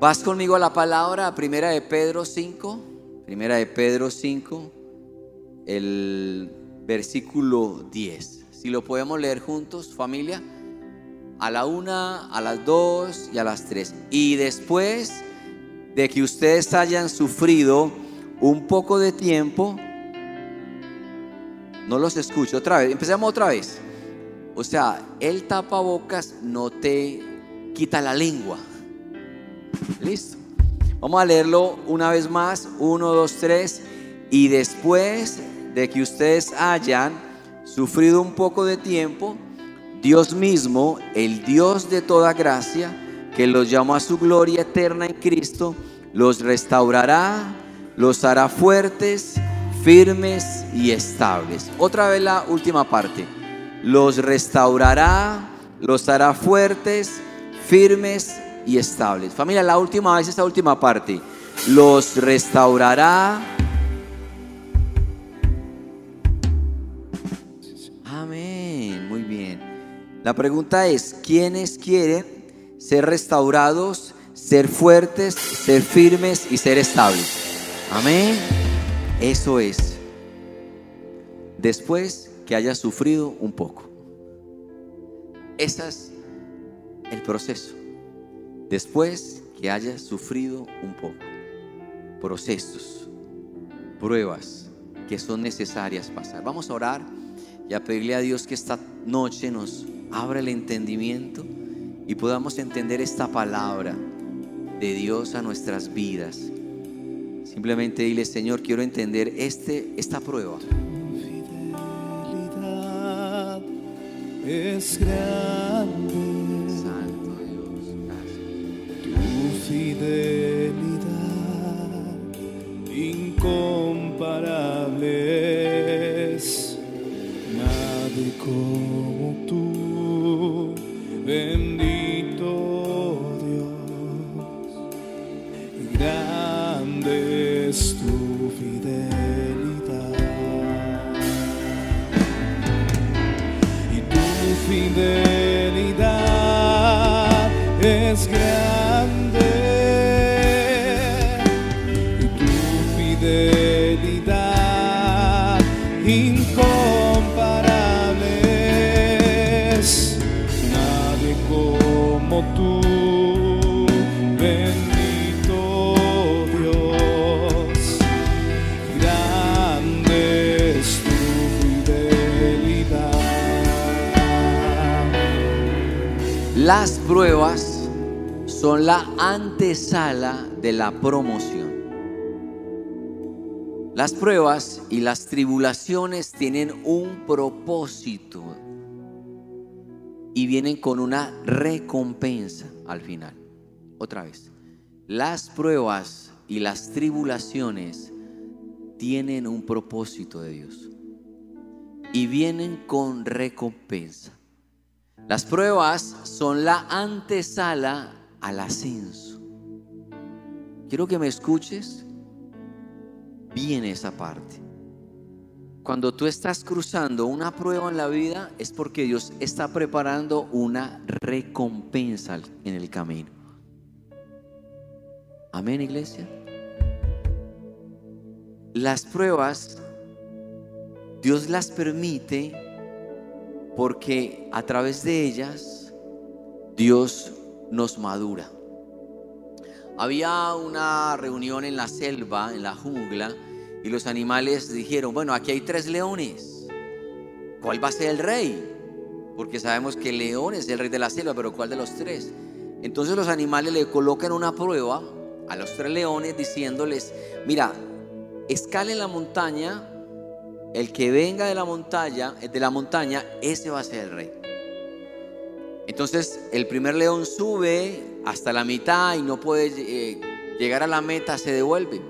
Vas conmigo a la palabra, primera de Pedro 5, primera de Pedro 5, el versículo 10. Si lo podemos leer juntos, familia, a la una, a las dos y a las tres. Y después de que ustedes hayan sufrido un poco de tiempo, no los escucho otra vez, empecemos otra vez. O sea, el tapabocas no te quita la lengua. Listo. Vamos a leerlo una vez más. Uno, dos, tres. Y después de que ustedes hayan sufrido un poco de tiempo, Dios mismo, el Dios de toda gracia, que los llamó a su gloria eterna en Cristo, los restaurará, los hará fuertes, firmes y estables. Otra vez la última parte. Los restaurará, los hará fuertes, firmes y estables. Familia, la última vez, esta última parte. Los restaurará. Amén, muy bien. La pregunta es, ¿quiénes quieren ser restaurados, ser fuertes, ser firmes y ser estables? Amén. Eso es. Después que haya sufrido un poco. Ese es el proceso después que haya sufrido un poco. Procesos, pruebas que son necesarias pasar. Vamos a orar y a pedirle a Dios que esta noche nos abra el entendimiento y podamos entender esta palabra de Dios a nuestras vidas. Simplemente dile, Señor, quiero entender este, esta prueba. es grande. Fidelidad incomparable es. Nadie como Las pruebas son la antesala de la promoción. Las pruebas y las tribulaciones tienen un propósito y vienen con una recompensa al final. Otra vez, las pruebas y las tribulaciones tienen un propósito de Dios y vienen con recompensa. Las pruebas son la antesala al ascenso. Quiero que me escuches bien esa parte. Cuando tú estás cruzando una prueba en la vida es porque Dios está preparando una recompensa en el camino. Amén, iglesia. Las pruebas Dios las permite porque a través de ellas Dios nos madura. Había una reunión en la selva, en la jungla, y los animales dijeron, bueno, aquí hay tres leones. ¿Cuál va a ser el rey? Porque sabemos que el león es el rey de la selva, pero ¿cuál de los tres? Entonces los animales le colocan una prueba a los tres leones diciéndoles, mira, escalen la montaña, el que venga de la montaña, de la montaña, ese va a ser el rey. Entonces el primer león sube hasta la mitad y no puede eh, llegar a la meta, se devuelve.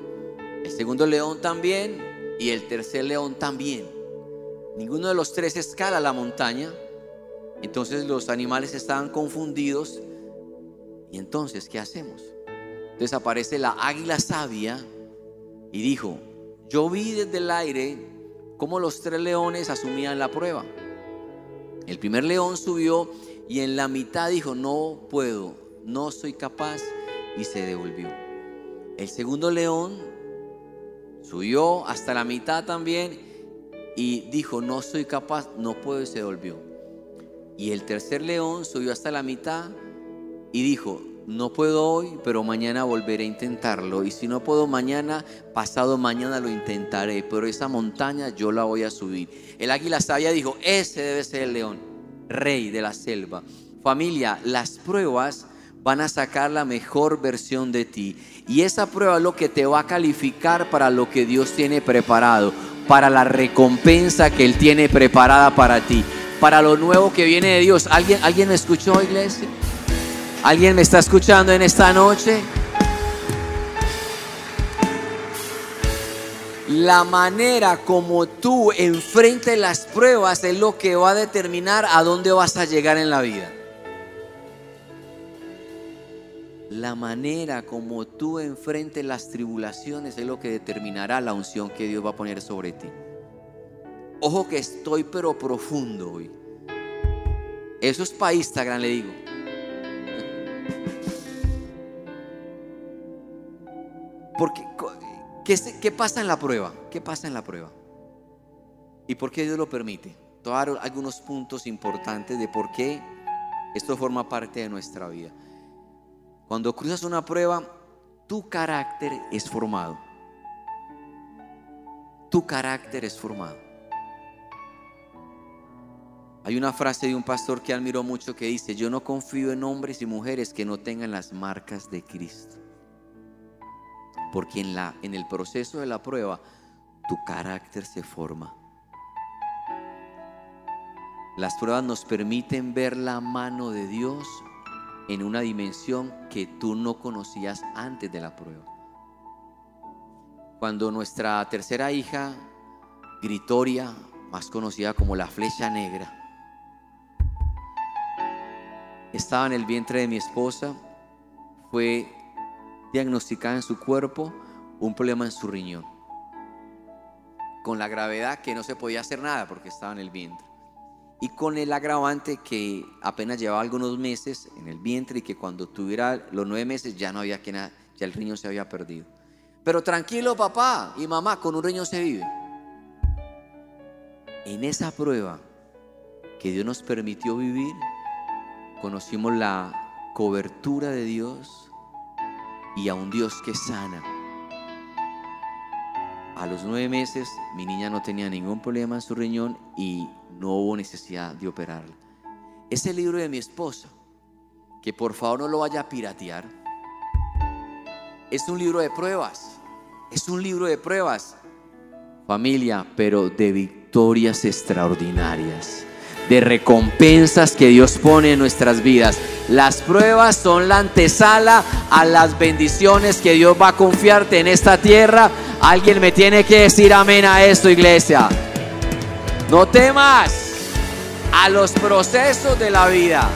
El segundo león también y el tercer león también. Ninguno de los tres escala la montaña. Entonces los animales estaban confundidos. Y entonces, ¿qué hacemos? Entonces aparece la águila sabia y dijo, yo vi desde el aire cómo los tres leones asumían la prueba. El primer león subió y en la mitad dijo, no puedo, no soy capaz. y se devolvió. El segundo león subió hasta la mitad también y dijo, no soy capaz, no puedo y se devolvió. Y el tercer león subió hasta la mitad y dijo, no puedo hoy, pero mañana volveré a intentarlo. Y si no puedo mañana, pasado mañana lo intentaré. Pero esa montaña yo la voy a subir. El águila sabia dijo, ese debe ser el león, rey de la selva. Familia, las pruebas van a sacar la mejor versión de ti. Y esa prueba es lo que te va a calificar para lo que Dios tiene preparado, para la recompensa que Él tiene preparada para ti, para lo nuevo que viene de Dios. ¿Alguien, ¿alguien me escuchó, iglesia? ¿Alguien me está escuchando en esta noche? La manera como tú enfrentes las pruebas es lo que va a determinar a dónde vas a llegar en la vida. La manera como tú enfrentes las tribulaciones es lo que determinará la unción que Dios va a poner sobre ti. Ojo que estoy pero profundo hoy. Eso es para Instagram, le digo. Porque, ¿qué, ¿qué, pasa en la prueba? ¿Qué pasa en la prueba? ¿Y por qué Dios lo permite? Tomar algunos puntos importantes de por qué esto forma parte de nuestra vida. Cuando cruzas una prueba, tu carácter es formado. Tu carácter es formado. Hay una frase de un pastor que admiro mucho que dice, yo no confío en hombres y mujeres que no tengan las marcas de Cristo. Porque en, la, en el proceso de la prueba, tu carácter se forma. Las pruebas nos permiten ver la mano de Dios en una dimensión que tú no conocías antes de la prueba. Cuando nuestra tercera hija, Gritoria, más conocida como la flecha negra, estaba en el vientre de mi esposa, fue diagnosticada en su cuerpo un problema en su riñón. Con la gravedad que no se podía hacer nada porque estaba en el vientre. Y con el agravante que apenas llevaba algunos meses en el vientre y que cuando tuviera los nueve meses ya no había nada, ya el riñón se había perdido. Pero tranquilo papá y mamá, con un riñón se vive. En esa prueba que Dios nos permitió vivir, conocimos la cobertura de Dios y a un Dios que sana. A los nueve meses mi niña no tenía ningún problema en su riñón y no hubo necesidad de operarla. Ese libro de mi esposa, que por favor no lo vaya a piratear, es un libro de pruebas. Es un libro de pruebas. Familia, pero de victorias extraordinarias de recompensas que Dios pone en nuestras vidas. Las pruebas son la antesala a las bendiciones que Dios va a confiarte en esta tierra. Alguien me tiene que decir amén a esto, iglesia. No temas a los procesos de la vida.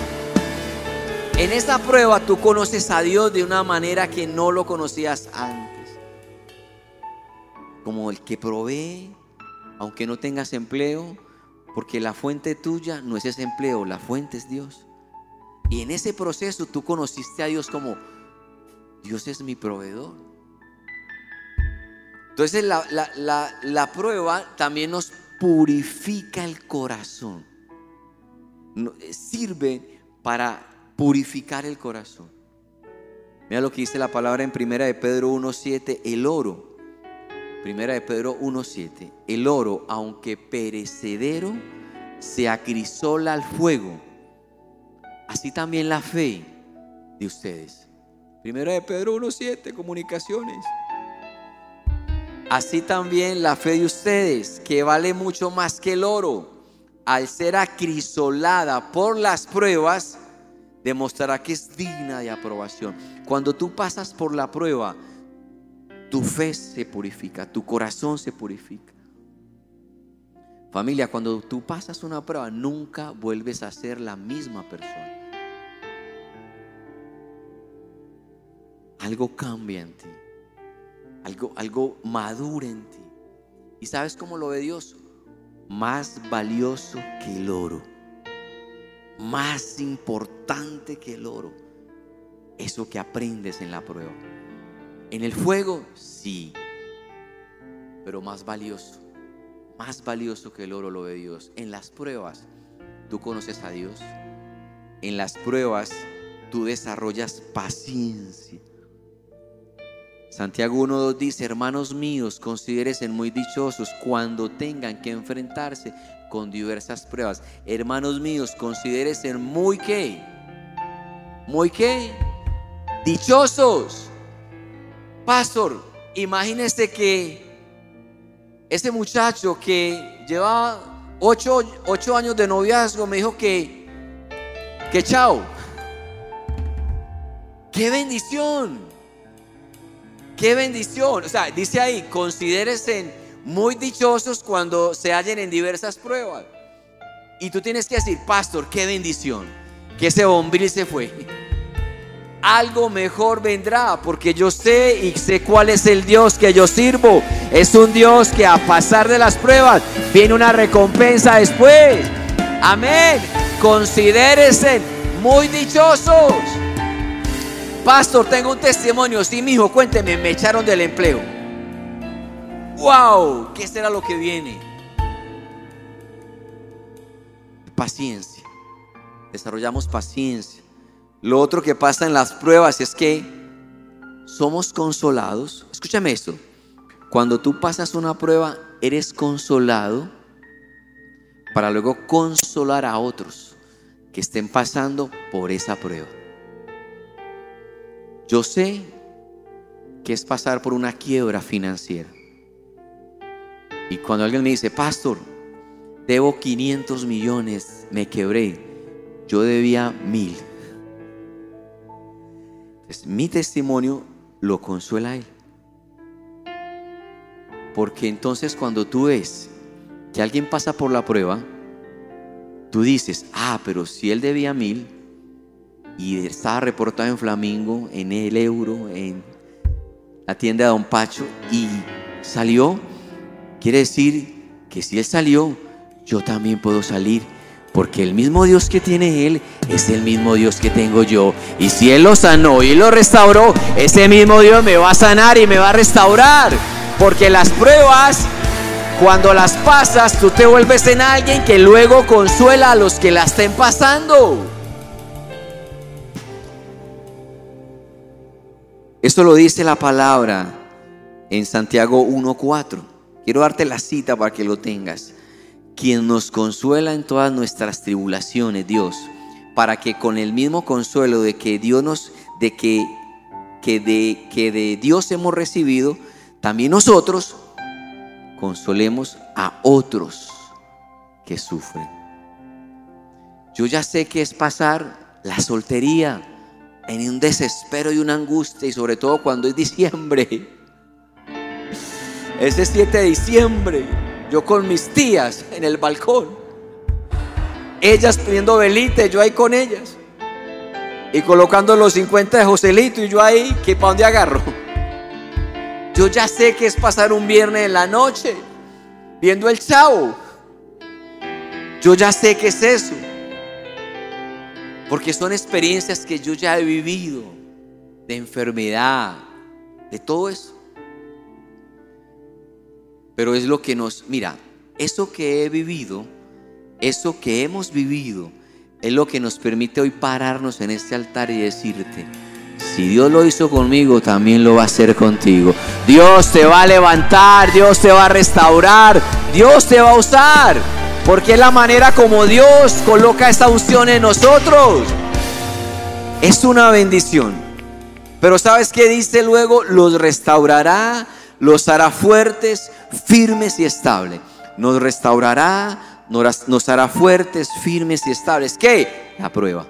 En esta prueba tú conoces a Dios de una manera que no lo conocías antes. Como el que provee, aunque no tengas empleo, porque la fuente tuya no es ese empleo, la fuente es Dios. Y en ese proceso tú conociste a Dios como, Dios es mi proveedor. Entonces la, prueba también nos purifica el corazón. Sirve para purificar el corazón. Mira lo que dice la palabra en primera de Pedro 1.7, el oro Primera de Pedro 1.7. El oro, aunque perecedero, se acrisola al fuego. Así también la fe de ustedes. Primera de Pedro 1.7, comunicaciones. Así también la fe de ustedes, que vale mucho más que el oro, al ser acrisolada por las pruebas, demostrará que es digna de aprobación. Cuando tú pasas por la prueba, tu fe se purifica, tu corazón se purifica. Familia, cuando tú pasas una prueba, nunca vuelves a ser la misma persona. Algo cambia en ti. Algo, algo madura en ti. ¿Y sabes cómo lo ve Dios? Más valioso que el oro. Más importante que el oro. eso que aprendes en la prueba. En el fuego, sí, pero más valioso, más valioso que el oro lo ve Dios. En las pruebas, tú conoces a Dios. En las pruebas, tú desarrollas paciencia. Santiago 1.2 dice, hermanos míos, considérense muy dichosos cuando tengan que enfrentarse con diversas pruebas. Hermanos míos, considérense muy qué, muy qué, dichosos. Pastor, imagínese que ese muchacho que llevaba ocho, ocho años de noviazgo me dijo que, que chao. ¡Qué bendición! ¡Qué bendición! O sea, dice ahí, considérense muy dichosos cuando se hallen en diversas pruebas. Y tú tienes que decir, pastor, qué bendición, que ese bombril se fue. Algo mejor vendrá, porque yo sé y sé cuál es el Dios que yo sirvo. Es un Dios que a pasar de las pruebas viene una recompensa después. Amén. Considérense muy dichosos. Pastor, tengo un testimonio. Sí, mi hijo, cuénteme, me echaron del empleo. Wow, ¿qué será lo que viene? Paciencia. Desarrollamos paciencia. Lo otro que pasa en las pruebas es que somos consolados. Escúchame esto. Cuando tú pasas una prueba, eres consolado para luego consolar a otros que estén pasando por esa prueba. Yo sé que es pasar por una quiebra financiera. Y cuando alguien me dice, pastor, debo 500 millones, me quebré, yo debía mil. Mi testimonio lo consuela él. Porque entonces cuando tú ves que alguien pasa por la prueba, tú dices, ah, pero si él debía mil y estaba reportado en Flamingo, en el euro, en la tienda de Don Pacho y salió, quiere decir que si él salió, yo también puedo salir. Porque el mismo Dios que tiene Él es el mismo Dios que tengo yo. Y si Él lo sanó y lo restauró, ese mismo Dios me va a sanar y me va a restaurar. Porque las pruebas, cuando las pasas, tú te vuelves en alguien que luego consuela a los que la estén pasando. Esto lo dice la palabra en Santiago 1.4. Quiero darte la cita para que lo tengas. Quien nos consuela en todas nuestras tribulaciones, Dios, para que con el mismo consuelo de que Dios nos, de que, que de, que de Dios hemos recibido, también nosotros consolemos a otros que sufren. Yo ya sé que es pasar la soltería en un desespero y una angustia, y sobre todo cuando es diciembre. Ese 7 de diciembre, yo con mis tías en el balcón, ellas pidiendo velita, yo ahí con ellas, y colocando los 50 de Joselito, y yo ahí, que para dónde agarro. Yo ya sé que es pasar un viernes en la noche viendo el chavo. Yo ya sé que es eso. Porque son experiencias que yo ya he vivido de enfermedad, de todo eso. Pero es lo que nos, mira, eso que he vivido, eso que hemos vivido, es lo que nos permite hoy pararnos en este altar y decirte, si Dios lo hizo conmigo, también lo va a hacer contigo. Dios te va a levantar, Dios te va a restaurar, Dios te va a usar. Porque es la manera como Dios coloca esta unción en nosotros. Es una bendición. Pero ¿sabes qué dice luego? Los restaurará, los hará fuertes, firmes y estables. Nos restaurará, nos hará fuertes, firmes y estables. ¿Qué? La prueba.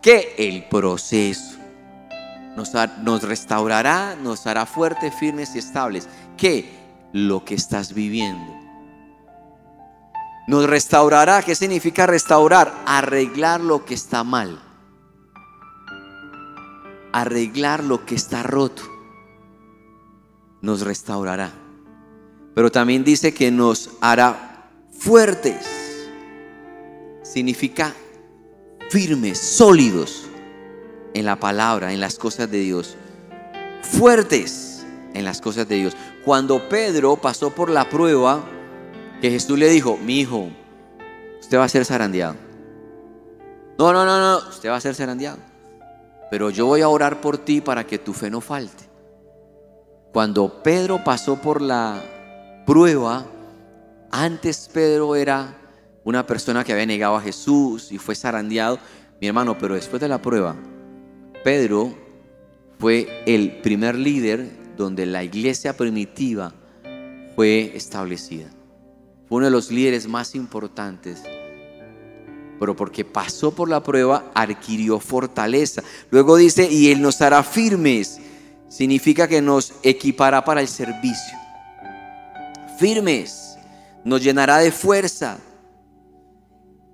¿Qué? El proceso nos, restaurará, nos hará fuertes, firmes y estables. ¿Qué? Lo que estás viviendo. Nos restaurará, ¿qué significa restaurar? Arreglar lo que está mal. Arreglar lo que está roto. Nos restaurará. Pero también dice que nos hará fuertes. Significa firmes, sólidos en la palabra, en las cosas de Dios. Fuertes en las cosas de Dios. Cuando Pedro pasó por la prueba, que Jesús le dijo, mi hijo, usted va a ser zarandeado. No, no, no, no, usted va a ser zarandeado. Pero yo voy a orar por ti para que tu fe no falte. Cuando Pedro pasó por la prueba, antes Pedro era una persona que había negado a Jesús y fue zarandeado, mi hermano, pero después de la prueba, Pedro fue el primer líder donde la iglesia primitiva fue establecida. Fue uno de los líderes más importantes pero porque pasó por la prueba, adquirió fortaleza. Luego dice, y Él nos hará firmes. Significa que nos equipará para el servicio. Firmes. Nos llenará de fuerza.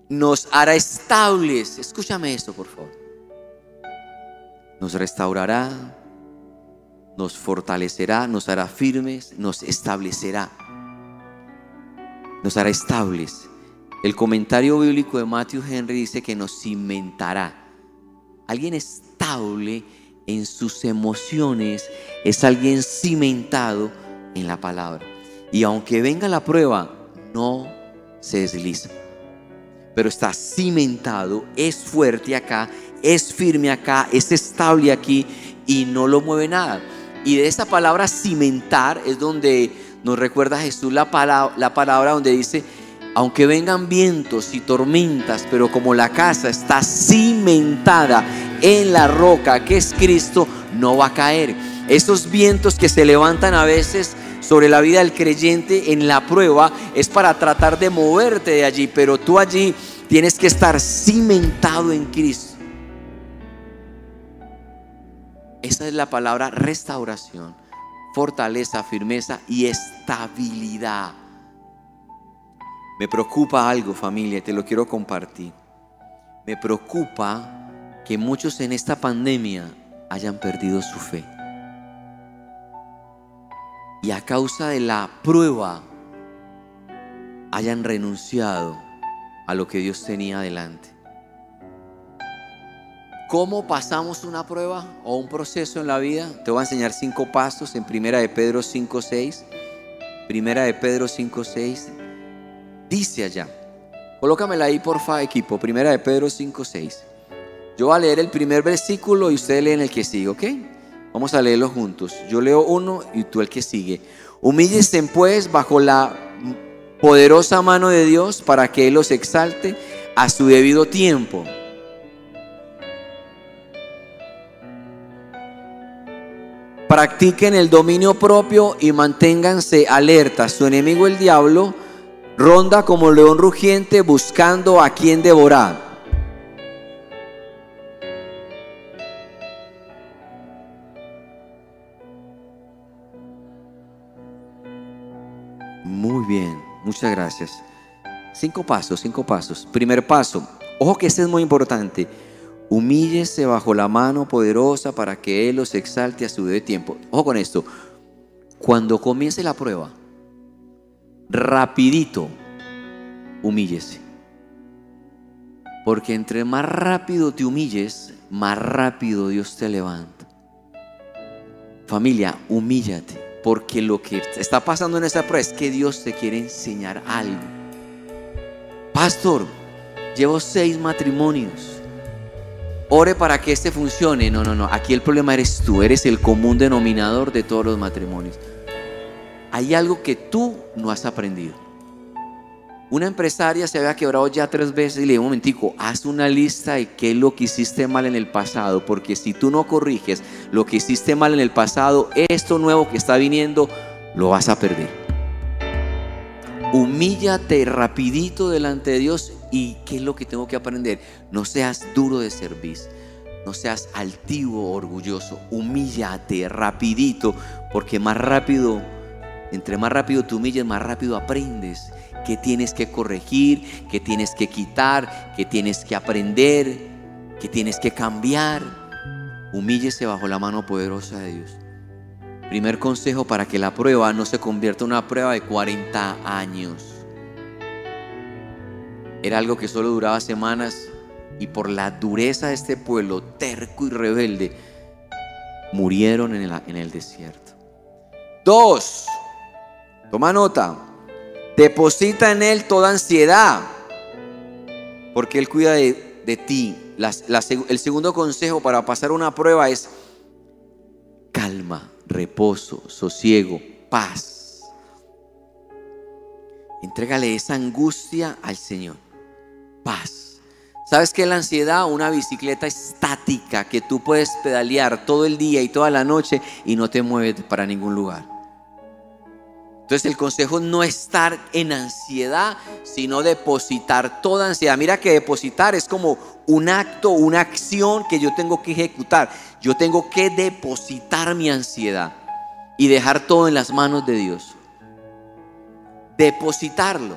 Nos hará estables. Escúchame esto, por favor. Nos restaurará. Nos fortalecerá. Nos hará firmes. Nos establecerá. Nos hará estables. El comentario bíblico de Matthew Henry dice que nos cimentará. Alguien estable en sus emociones es alguien cimentado en la palabra. Y aunque venga la prueba, no se desliza. Pero está cimentado, es fuerte acá, es firme acá, es estable aquí y no lo mueve nada. Y de esa palabra cimentar es donde nos recuerda Jesús la palabra, la palabra donde dice aunque vengan vientos y tormentas, pero como la casa está cimentada en la roca que es Cristo, no va a caer. Esos vientos que se levantan a veces sobre la vida del creyente en la prueba es para tratar de moverte de allí, pero tú allí tienes que estar cimentado en Cristo. Esa es la palabra restauración, fortaleza, firmeza y estabilidad. Me preocupa algo, familia, y te lo quiero compartir. Me preocupa que muchos en esta pandemia hayan perdido su fe. Y a causa de la prueba hayan renunciado a lo que Dios tenía adelante. ¿Cómo pasamos una prueba o un proceso en la vida? Te voy a enseñar cinco pasos en Primera de Pedro 5.6. Primera de Pedro 5.6 dice allá. Colócamela ahí, porfa, equipo. Primera de Pedro 5.6. Yo voy a leer el primer versículo y ustedes leen el que sigue, ¿ok? Vamos a leerlo juntos. Yo leo uno y tú el que sigue. Humíllense pues bajo la poderosa mano de Dios para que Él los exalte a su debido tiempo. Practiquen el dominio propio y manténganse alertas. Su enemigo el diablo ronda como león rugiente buscando a quien devorar. Bien, muchas gracias. Cinco pasos, cinco pasos. Primer paso, ojo que este es muy importante. Humíllese bajo la mano poderosa para que Él los exalte a su debido tiempo. Ojo con esto. Cuando comience la prueba, rapidito, humíllese. Porque entre más rápido te humilles, más rápido Dios te levanta. Familia, humíllate. Porque lo que está pasando en esta prueba es que Dios te quiere enseñar algo. Pastor, llevo seis matrimonios. Ore para que este funcione. No, no, no. Aquí el problema eres tú. Eres el común denominador de todos los matrimonios hay algo que tú no has aprendido. Una empresaria se había quebrado ya tres veces y le dijo, un momentico, haz una lista de qué es lo que hiciste mal en el pasado, porque si tú no corriges lo que hiciste mal en el pasado, esto nuevo que está viniendo, lo vas a perder. Humíllate rapidito delante de Dios y qué es lo que tengo que aprender. No seas duro de servicio, no seas altivo, orgulloso, humíllate rapidito, porque más rápido entre más rápido te humilles, más rápido aprendes qué tienes que corregir, qué tienes que quitar, qué tienes que aprender, qué tienes que cambiar. Humíllese bajo la mano poderosa de Dios. Primer consejo para que la prueba no se convierta en una prueba de 40 años. Era algo que solo duraba semanas y por la dureza de este pueblo terco y rebelde, murieron en el, en el desierto. Dos, toma nota, deposita en Él toda ansiedad, porque Él cuida de, de ti. El segundo consejo para pasar una prueba es calma, reposo, sosiego, paz. Entrégale esa angustia al Señor. Paz. ¿Sabes qué la ansiedad? Una bicicleta estática que tú puedes pedalear todo el día y toda la noche y no te mueves para ningún lugar. Entonces el consejo es no estar en ansiedad, sino depositar toda ansiedad. Mira que depositar es como un acto, una acción que yo tengo que ejecutar. Yo tengo que depositar mi ansiedad y dejar todo en las manos de Dios. Depositarlo.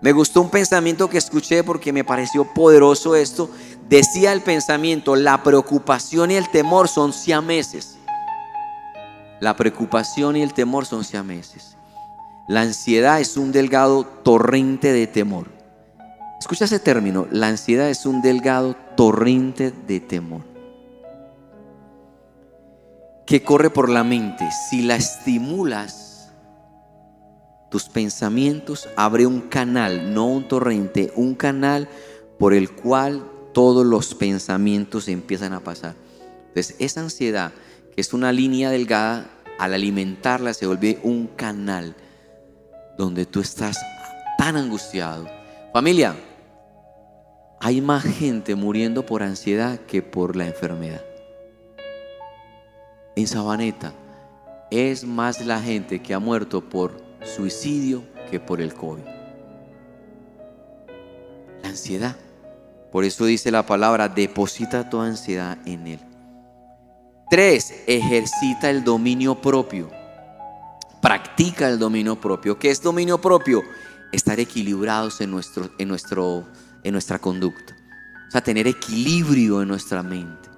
Me gustó un pensamiento que escuché porque me pareció poderoso esto. Decía el pensamiento, la preocupación y el temor son siameses. La preocupación y el temor son siameses. La ansiedad es un delgado torrente de temor. Escucha ese término. La ansiedad es un delgado torrente de temor. Que corre por la mente. Si la estimulas, tus pensamientos abre un canal, no un torrente, un canal por el cual todos los pensamientos empiezan a pasar. Entonces, esa ansiedad, que es una línea delgada, al alimentarla se vuelve un canal donde tú estás tan angustiado. Familia, hay más gente muriendo por ansiedad que por la enfermedad. En Sabaneta es más la gente que ha muerto por suicidio que por el COVID. La ansiedad. Por eso dice la palabra, deposita toda ansiedad en Él. Tres, ejercita el dominio propio practica el dominio propio. ¿Qué es dominio propio? Estar equilibrados en, nuestro, en, nuestro, en nuestra conducta. O sea, tener equilibrio en nuestra mente.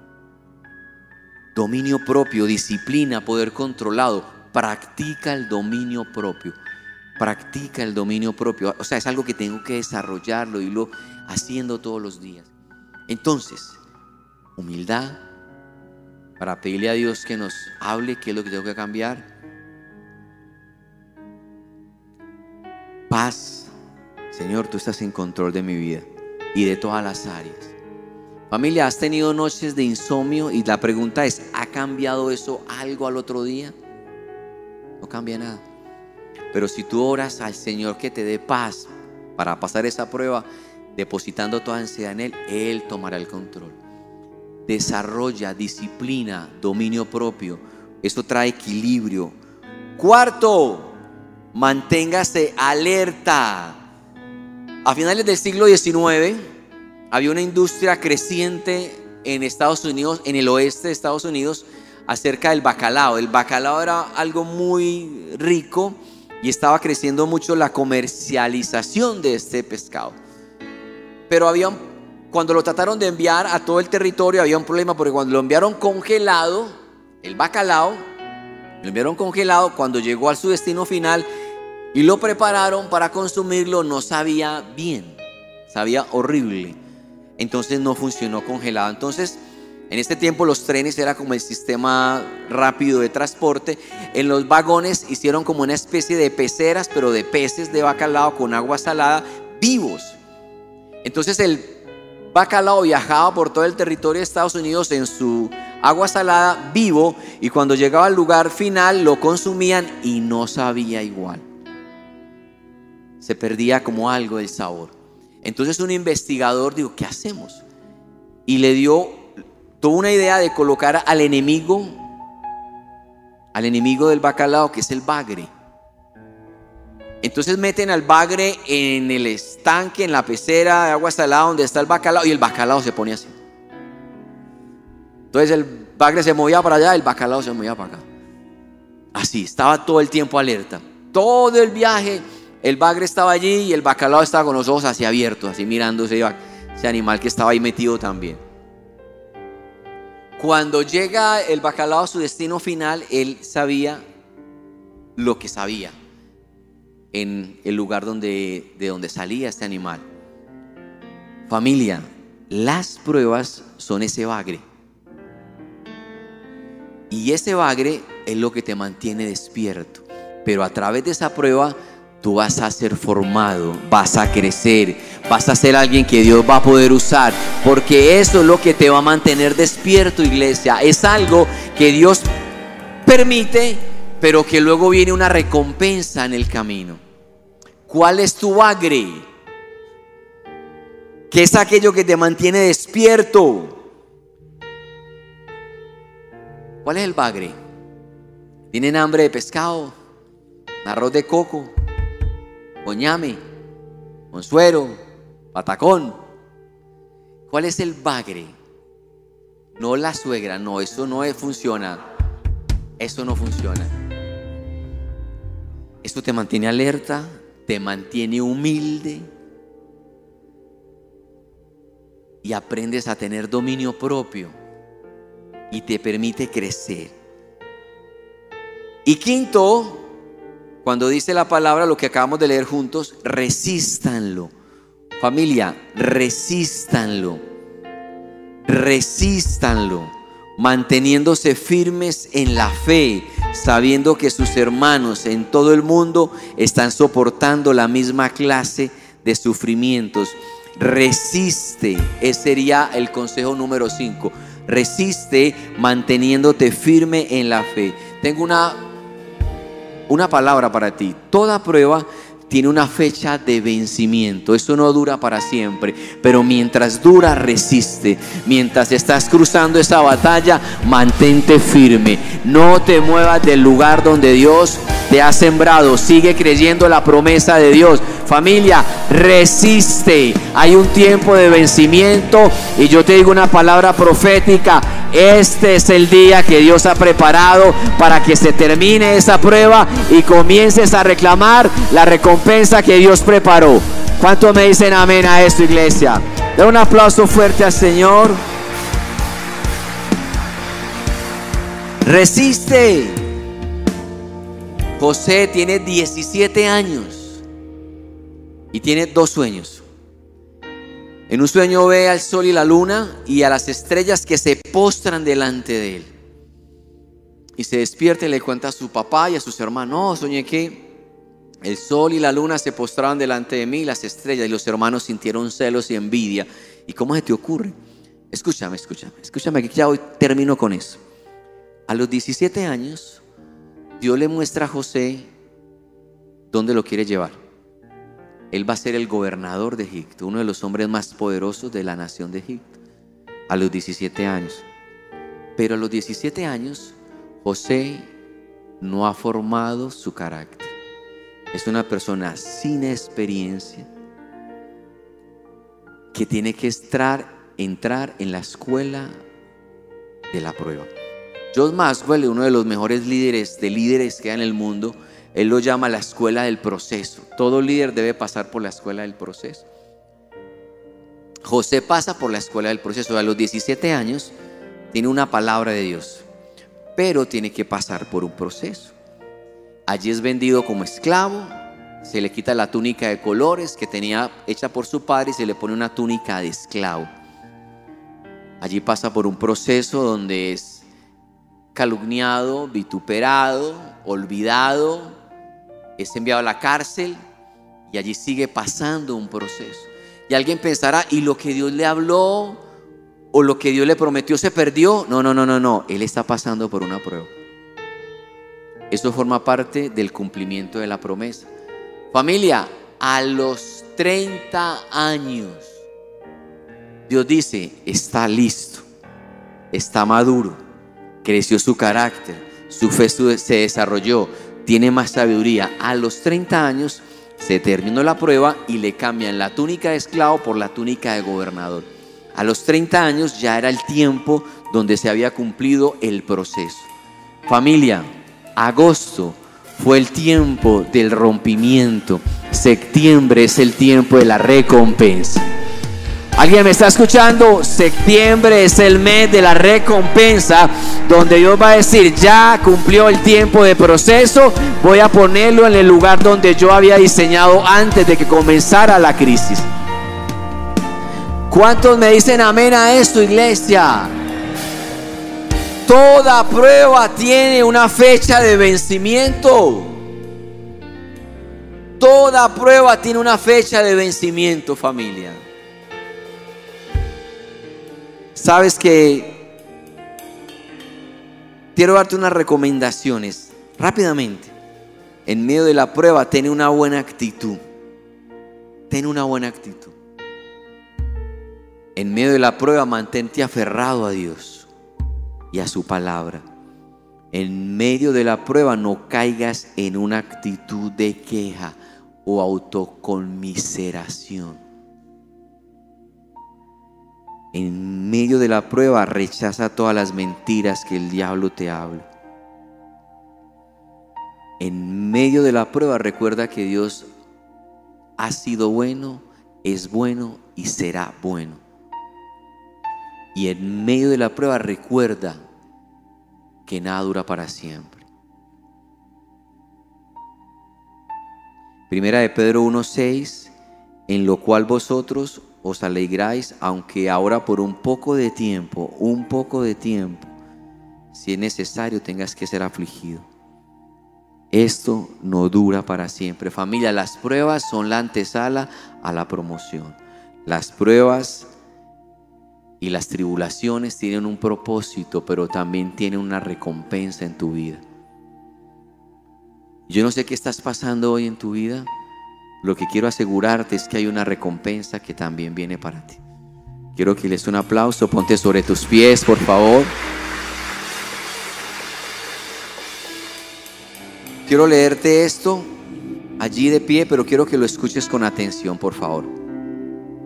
Dominio propio, disciplina, poder controlado. Practica el dominio propio. Practica el dominio propio. O sea, es algo que tengo que desarrollarlo y lo haciendo todos los días. Entonces, humildad para pedirle a Dios que nos hable qué es lo que tengo que cambiar Paz. Señor, tú estás en control de mi vida y de todas las áreas. Familia, ¿has tenido noches de insomnio? Y la pregunta es, ¿ha cambiado eso algo al otro día? No cambia nada. Pero si tú oras al Señor que te dé paz para pasar esa prueba, depositando toda ansiedad en Él, Él tomará el control. Desarrolla disciplina, dominio propio. Eso trae equilibrio. Cuarto, manténgase alerta. A finales del siglo XIX había una industria creciente en Estados Unidos, en el oeste de Estados Unidos, acerca del bacalao. El bacalao era algo muy rico y estaba creciendo mucho la comercialización de este pescado. Pero había, cuando lo trataron de enviar a todo el territorio, había un problema porque cuando lo enviaron congelado, el bacalao, lo enviaron congelado, cuando llegó a su destino final y lo prepararon para consumirlo, no sabía bien, sabía horrible. Entonces no funcionó congelado. Entonces, en este tiempo los trenes era como el sistema rápido de transporte. En los vagones hicieron como una especie de peceras, pero de peces de bacalao con agua salada vivos. Entonces el bacalao viajaba por todo el territorio de Estados Unidos en su agua salada vivo y cuando llegaba al lugar final lo consumían y no sabía igual. Se perdía como algo del sabor. Entonces un investigador dijo, ¿qué hacemos? Y le dio, tuvo una idea de colocar al enemigo, al enemigo del bacalao, que es el bagre. Entonces meten al bagre en el estanque, en la pecera de agua salada donde está el bacalao y el bacalao se pone así. Entonces el bagre se movía para allá, el bacalao se movía para acá. Así, estaba todo el tiempo alerta. Todo el viaje, el bagre estaba allí y el bacalao estaba con los ojos así abiertos, así mirando ese, ese animal que estaba ahí metido también. Cuando llega el bacalao a su destino final, él sabía lo que sabía en el lugar donde, de donde salía este animal. Familia, Las pruebas son ese bagre. Y ese bagre es lo que te mantiene despierto. Pero a través de esa prueba tú vas a ser formado, vas a crecer, vas a ser alguien que Dios va a poder usar. Porque eso es lo que te va a mantener despierto, iglesia. Es algo que Dios permite, pero que luego viene una recompensa en el camino. ¿Cuál es tu bagre? ¿Qué es aquello que te mantiene despierto? ¿Cuál es el bagre? ¿Tienen hambre de pescado? ¿Arroz de coco? ¿Coñame? ¿Consuero? ¿Patacón? ¿Cuál es el bagre? No la suegra, no, eso no funciona. Eso no funciona. Esto te mantiene alerta, te mantiene humilde y aprendes a tener dominio propio y te permite crecer. Y quinto, cuando dice la palabra, lo que acabamos de leer juntos, resístanlo. Familia, resístanlo. Resístanlo. Manteniéndose firmes en la fe, sabiendo que sus hermanos en todo el mundo están soportando la misma clase de sufrimientos. Resiste, ese sería el consejo número 5. Resiste manteniéndote firme en la fe. Tengo una, una palabra para ti. Toda prueba tiene una fecha de vencimiento. Eso no dura para siempre. Pero mientras dura, resiste. Mientras estás cruzando esa batalla, mantente firme. No te muevas del lugar donde Dios te ha sembrado. Sigue creyendo la promesa de Dios. Familia, resiste. Hay un tiempo de vencimiento. Y yo te digo una palabra profética. Este es el día que Dios ha preparado para que se termine esa prueba y comiences a reclamar la recompensa que Dios preparó. ¿Cuánto me dicen amén a esto, iglesia? De un aplauso fuerte al Señor. Resiste. José tiene 17 años y tiene dos sueños. En un sueño ve al sol y la luna y a las estrellas que se postran delante de él. Y se despierta y le cuenta a su papá y a sus hermanos, no, soñé que el sol y la luna se postraban delante de mí, las estrellas y los hermanos sintieron celos y envidia. ¿Y cómo se te ocurre? Escúchame, escúchame, escúchame que ya hoy termino con eso. A los 17 años, Dios le muestra a José dónde lo quiere llevar. Él va a ser el gobernador de Egipto, uno de los hombres más poderosos de la nación de Egipto, a los 17 años. Pero a los 17 años, José no ha formado su carácter. Es una persona sin experiencia que tiene que entrar, en la escuela de la prueba. John Maxwell, uno de los mejores líderes de líderes que hay en el mundo, él lo llama la escuela del proceso. Todo líder debe pasar por la escuela del proceso. José pasa por la escuela del proceso. A los 17 años tiene una palabra de Dios, pero tiene que pasar por un proceso. Allí es vendido como esclavo, se le quita la túnica de colores que tenía hecha por su padre y se le pone una túnica de esclavo. Allí pasa por un proceso donde es calumniado, vituperado, olvidado, es enviado a la cárcel y allí sigue pasando un proceso. Y alguien pensará, ¿y lo que Dios le habló o lo que Dios le prometió se perdió? No, no, no, no, no. Él está pasando por una prueba. Eso forma parte del cumplimiento de la promesa. Familia, a los 30 años, Dios dice, está listo, está maduro, creció su carácter, su fe se desarrolló, tiene más sabiduría. A los 30 años se terminó la prueba y le cambian la túnica de esclavo por la túnica de gobernador. A los 30 años ya era el tiempo donde se había cumplido el proceso. Familia, agosto fue el tiempo del rompimiento. Septiembre es el tiempo de la recompensa. ¿Alguien me está escuchando? Septiembre es el mes de la recompensa, donde Dios va a decir, ya cumplió el tiempo de proceso, voy a ponerlo en el lugar donde yo había diseñado antes de que comenzara la crisis. ¿Cuántos me dicen amén a esto, iglesia? Toda prueba tiene una fecha de vencimiento. Toda prueba tiene una fecha de vencimiento, familia. Sabes que quiero darte unas recomendaciones rápidamente. En medio de la prueba, ten una buena actitud. Ten una buena actitud. En medio de la prueba, mantente aferrado a Dios y a su palabra. En medio de la prueba, no caigas en una actitud de queja o autoconmiseración. En medio de la prueba, rechaza todas las mentiras que el diablo te habla. En medio de la prueba, recuerda que Dios ha sido bueno, es bueno y será bueno. Y en medio de la prueba, recuerda que nada dura para siempre. Primera de Pedro 1:6, en lo cual vosotros os alegráis, aunque ahora por un poco de tiempo, un poco de tiempo, si es necesario, tengas que ser afligido. Esto no dura para siempre. Familia, las pruebas son la antesala a la promoción. Las pruebas y las tribulaciones tienen un propósito, pero también tienen una recompensa en tu vida. Yo no sé qué estás pasando hoy en tu vida. Lo que quiero asegurarte es que hay una recompensa que también viene para ti. Quiero que les un aplauso. Ponte sobre tus pies, por favor. Quiero leerte esto allí de pie, pero quiero que lo escuches con atención, por favor.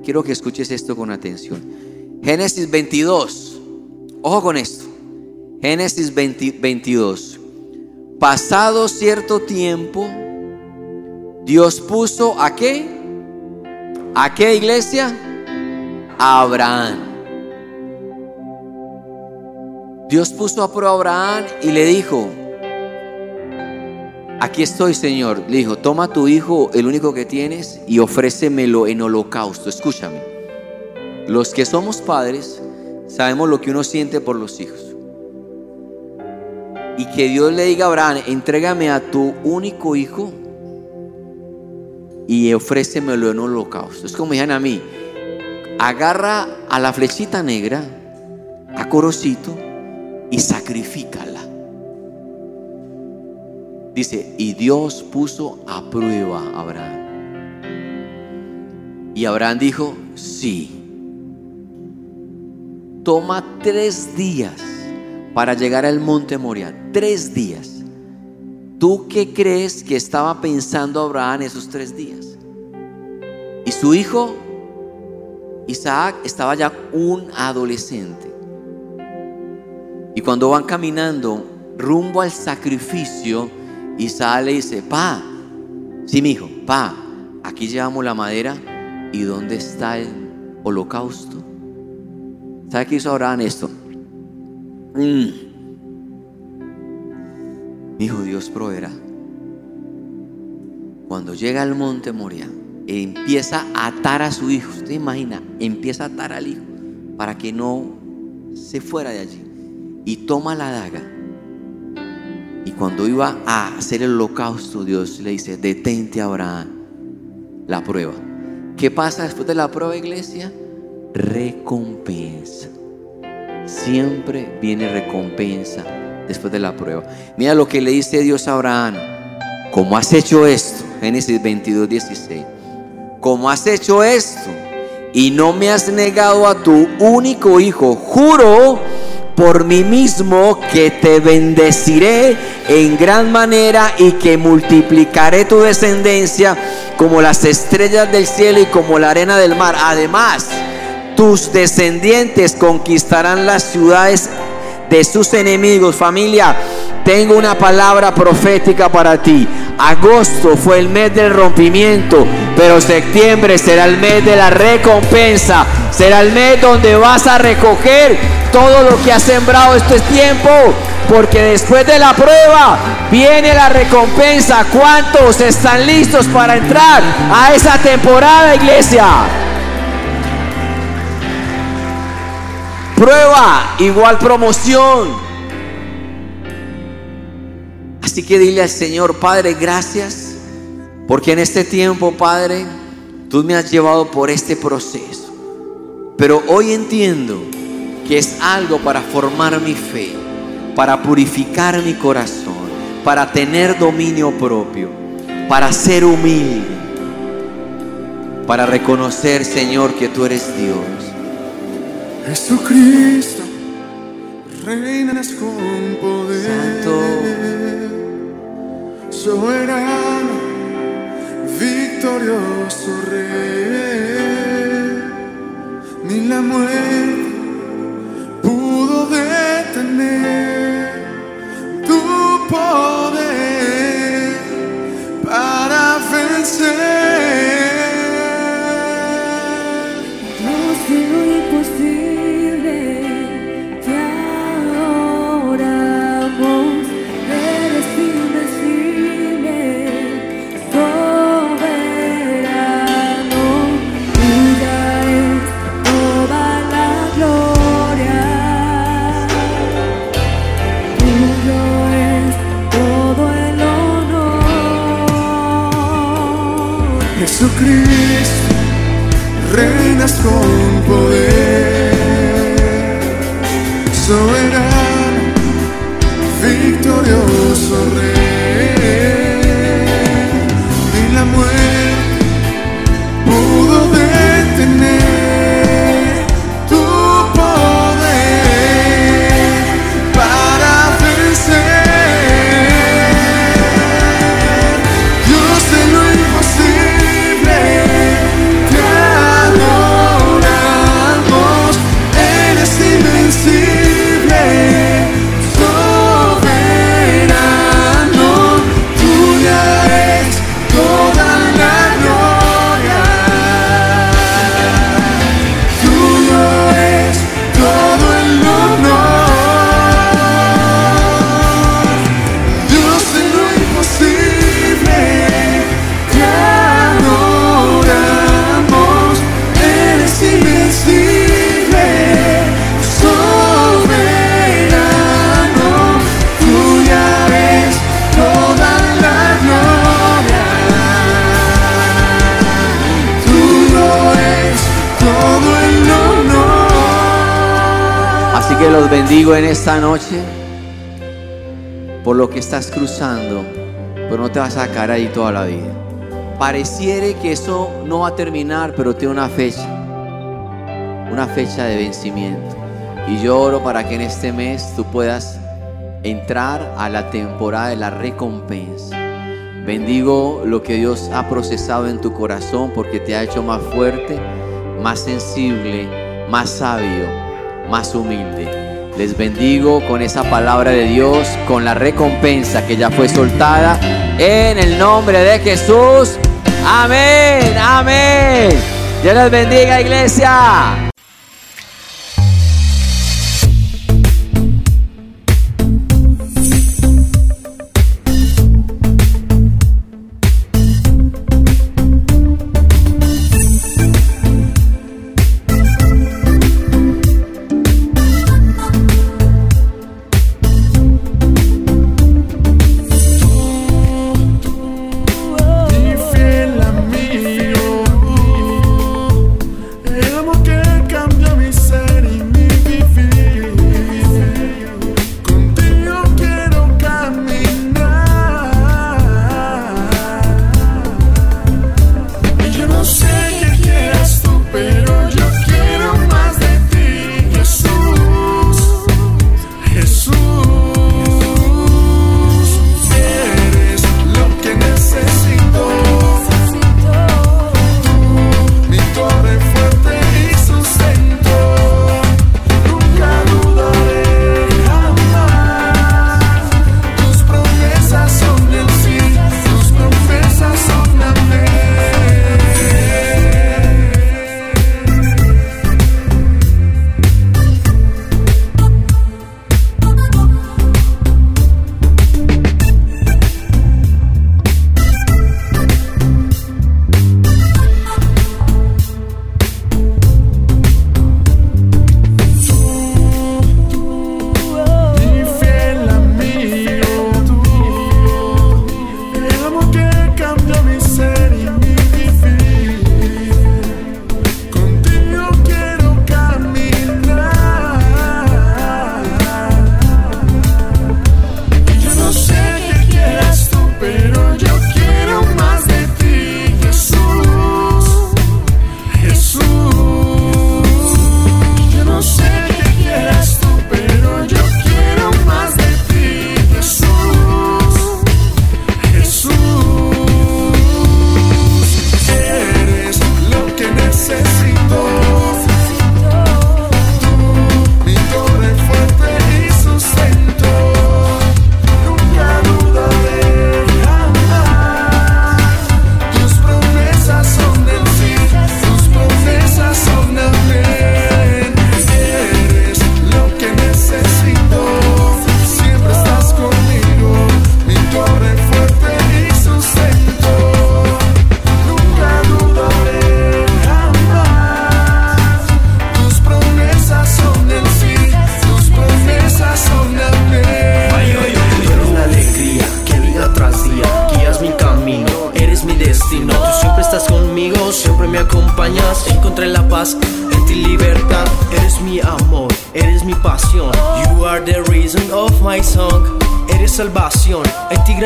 Quiero que escuches esto con atención. Génesis 22. Ojo con esto. Génesis 22. Pasado cierto tiempo, Dios puso a qué? ¿A qué iglesia? A Abraham. Dios puso a prueba a Abraham y le dijo, aquí estoy Señor. Le dijo, toma tu hijo, el único que tienes, y ofrécemelo en holocausto. Escúchame. Los que somos padres sabemos lo que uno siente por los hijos y que Dios le diga a Abraham, entrégame a tu único hijo y ofrécemelo en un holocausto. Es como dijeron a mí, agarra a la flechita negra, a Corocito, y sacrifícala. Dice, y Dios puso a prueba a Abraham. Y Abraham dijo, sí. Toma tres días para llegar al monte Moria. Tres días. ¿Tú qué crees que estaba pensando Abraham esos tres días? Y su hijo, Isaac, estaba ya un adolescente. Y cuando van caminando rumbo al sacrificio, Isaac le dice, pa, sí, mi hijo, pa, aquí llevamos la madera y ¿dónde está el holocausto? ¿Sabe qué hizo Abraham esto? Mm. Hijo, Dios proveerá. Cuando llega al monte Moria, empieza a atar a su hijo. Usted imagina, empieza a atar al hijo para que no se fuera de allí. Y toma la daga. Y cuando iba a hacer el holocausto, Dios le dice, detente Abraham, la prueba. ¿Qué pasa después de la prueba, iglesia? Recompensa. Siempre viene recompensa después de la prueba. Mira lo que le dice Dios a Abraham. ¿Cómo has hecho esto? Génesis 22, 16. ¿Cómo has hecho esto? Y no me has negado a tu único hijo. Juro por mí mismo que te bendeciré en gran manera y que multiplicaré tu descendencia como las estrellas del cielo y como la arena del mar. Además, tus descendientes conquistarán las ciudades de sus enemigos. Familia, tengo una palabra profética para ti. Agosto fue el mes del rompimiento, pero septiembre será el mes de la recompensa. Será el mes donde vas a recoger todo lo que has sembrado este tiempo. Porque después de la prueba viene la recompensa. ¿Cuántos están listos para entrar a esa temporada, iglesia? Prueba igual promoción. Así que dile al Señor, Padre, gracias, porque en este tiempo, Padre, tú me has llevado por este proceso. Pero hoy entiendo que es algo para formar mi fe, para purificar mi corazón, para tener dominio propio, para ser humilde, para reconocer, Señor, que tú eres Dios. Jesucristo, reinas con poder. Santo. Soberano, victorioso rey. Ni la muerte pudo detener tu poder para vencer. En esta noche por lo que estás cruzando, pero no te vas a sacar ahí toda la vida. Pareciere que eso no va a terminar, pero tiene una fecha, una fecha de vencimiento. Y yo oro para que en este mes tú puedas entrar a la temporada de la recompensa. Bendigo lo que Dios ha procesado en tu corazón porque te ha hecho más fuerte, más sensible, más sabio, más humilde. Les bendigo con esa palabra de Dios, con la recompensa que ya fue soltada en el nombre de Jesús. Amén, amén. Dios les bendiga, iglesia.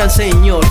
Señor,